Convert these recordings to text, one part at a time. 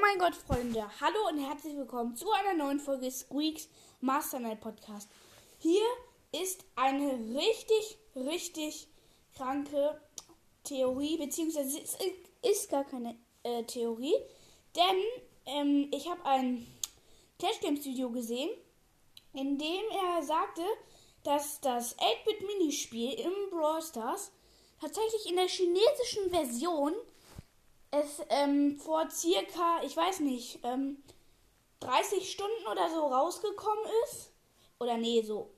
mein Gott, Freunde, hallo und herzlich willkommen zu einer neuen Folge Squeaks Master Night Podcast. Hier ist eine richtig, richtig kranke Theorie, beziehungsweise es ist gar keine äh, Theorie, denn ähm, ich habe ein Clash Games Video gesehen, in dem er sagte, dass das 8-Bit Minispiel im Brawl Stars tatsächlich in der chinesischen Version es ähm, vor circa, ich weiß nicht, ähm, 30 Stunden oder so rausgekommen ist. Oder nee, so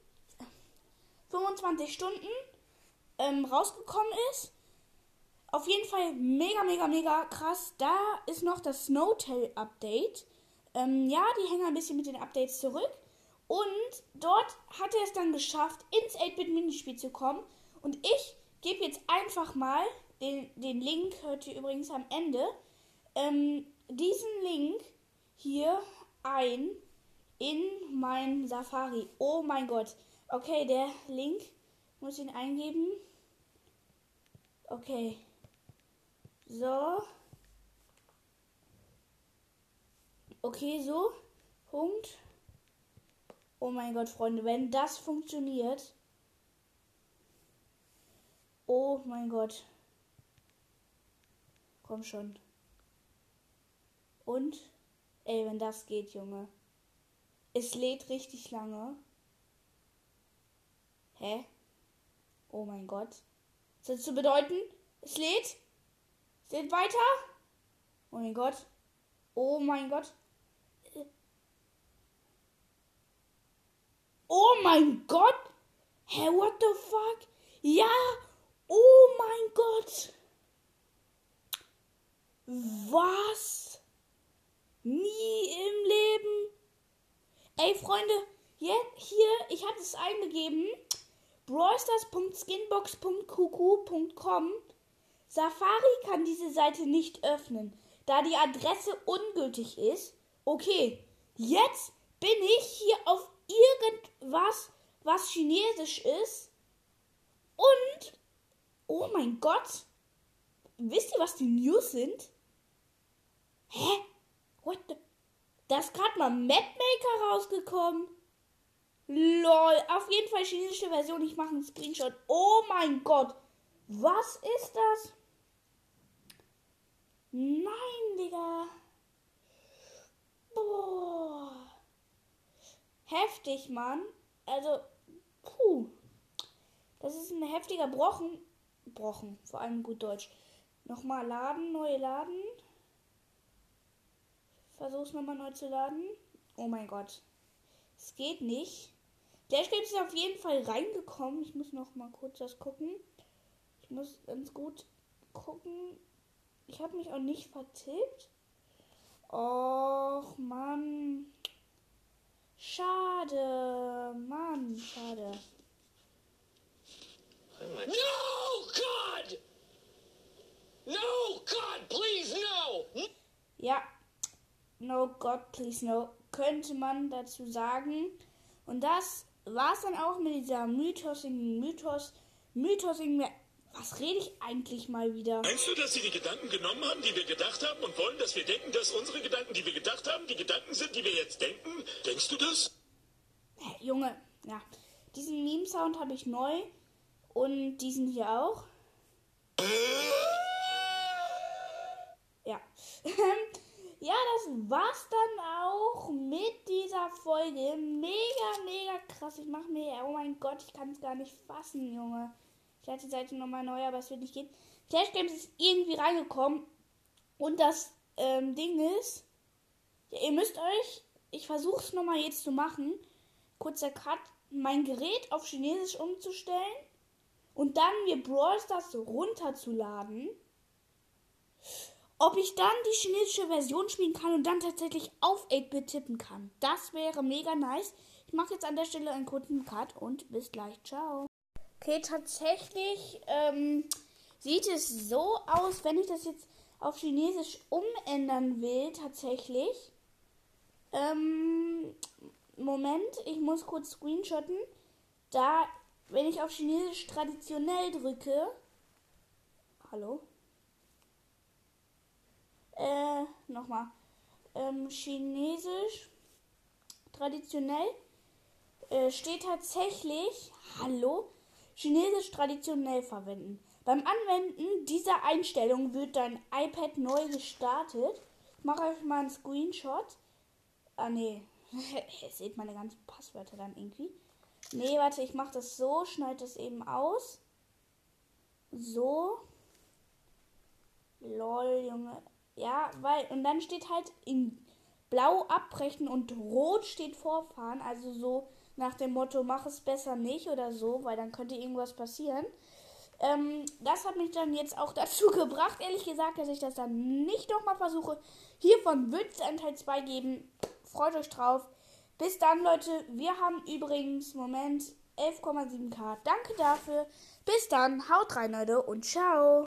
25 Stunden ähm, rausgekommen ist. Auf jeden Fall mega, mega, mega krass. Da ist noch das Snowtail-Update. Ähm, ja, die hängen ein bisschen mit den Updates zurück. Und dort hat er es dann geschafft, ins 8-Bit-Minispiel zu kommen. Und ich gebe jetzt einfach mal den, den Link hört ihr übrigens am Ende, ähm, diesen Link hier ein in mein Safari. Oh mein Gott. Okay, der Link muss ich ihn eingeben. Okay. So. Okay, so. Punkt. Oh mein Gott, Freunde, wenn das funktioniert. Oh mein Gott. Komm schon. Und? Ey, wenn das geht, Junge. Es lädt richtig lange. Hä? Oh mein Gott. Was das zu bedeuten? Es lädt? Es lädt weiter? Oh mein Gott. Oh mein Gott. Oh mein Gott. Hä, what the fuck? Ja. Oh mein Gott. Was? Nie im Leben? Ey, Freunde, hier, hier ich habe es eingegeben. brawlstars.skinbox.qq.com Safari kann diese Seite nicht öffnen, da die Adresse ungültig ist. Okay, jetzt bin ich hier auf irgendwas, was chinesisch ist. Und, oh mein Gott, wisst ihr, was die News sind? Hä? What the? Da ist gerade mal Mapmaker rausgekommen. Lol, auf jeden Fall chinesische Version. Ich mache einen Screenshot. Oh mein Gott. Was ist das? Nein, Digga. Boah. Heftig, Mann. Also, puh. Das ist ein heftiger Brochen. Brochen, vor allem gut Deutsch. Nochmal laden, neue laden. Versuch's nochmal neu zu laden. Oh mein Gott. Es geht nicht. Der Spiel ist auf jeden Fall reingekommen. Ich muss noch mal kurz das gucken. Ich muss ganz gut gucken. Ich habe mich auch nicht vertippt. Och, Mann. Schade. Mann, schade. No, God! No, God, please, no! Ja, No God, please no, könnte man dazu sagen. Und das war es dann auch mit dieser mythosigen Mythos. Mythosigen. Was rede ich eigentlich mal wieder? Meinst du, dass sie die Gedanken genommen haben, die wir gedacht haben und wollen, dass wir denken, dass unsere Gedanken, die wir gedacht haben, die Gedanken sind, die wir jetzt denken? Denkst du das? Hey, Junge, ja. Diesen Meme-Sound habe ich neu und diesen hier auch. Ja. ja, das war's dann auch mit dieser Folge. Mega, mega krass. Ich mache mir, oh mein Gott, ich kann es gar nicht fassen, Junge. Ich hatte die Seite nochmal neu, aber es wird nicht gehen. Clash Games ist irgendwie reingekommen. Und das ähm, Ding ist, ja, ihr müsst euch, ich versuche es nochmal jetzt zu machen, kurzer Cut, mein Gerät auf Chinesisch umzustellen und dann mir Brawl Stars runterzuladen ob ich dann die chinesische Version spielen kann und dann tatsächlich auf 8-Bit tippen kann. Das wäre mega nice. Ich mache jetzt an der Stelle einen kurzen Cut und bis gleich. Ciao. Okay, tatsächlich ähm, sieht es so aus, wenn ich das jetzt auf Chinesisch umändern will, tatsächlich. Ähm, Moment, ich muss kurz screenshotten. Da, wenn ich auf Chinesisch traditionell drücke. Hallo? Äh, nochmal. ähm, Chinesisch traditionell äh, steht tatsächlich, hallo, Chinesisch traditionell verwenden. Beim Anwenden dieser Einstellung wird dein iPad neu gestartet. Ich mache euch mal einen Screenshot. Ah, nee. Ihr seht meine ganzen Passwörter dann irgendwie. Nee, warte, ich mache das so, schneide das eben aus. So. Lol, Junge. Ja, weil, und dann steht halt in blau abbrechen und rot steht vorfahren. Also so nach dem Motto, mach es besser nicht oder so, weil dann könnte irgendwas passieren. Ähm, das hat mich dann jetzt auch dazu gebracht, ehrlich gesagt, dass ich das dann nicht nochmal versuche. Hiervon wird es einen Teil 2 geben. Freut euch drauf. Bis dann, Leute. Wir haben übrigens, Moment, 11,7k. Danke dafür. Bis dann. Haut rein, Leute. Und ciao.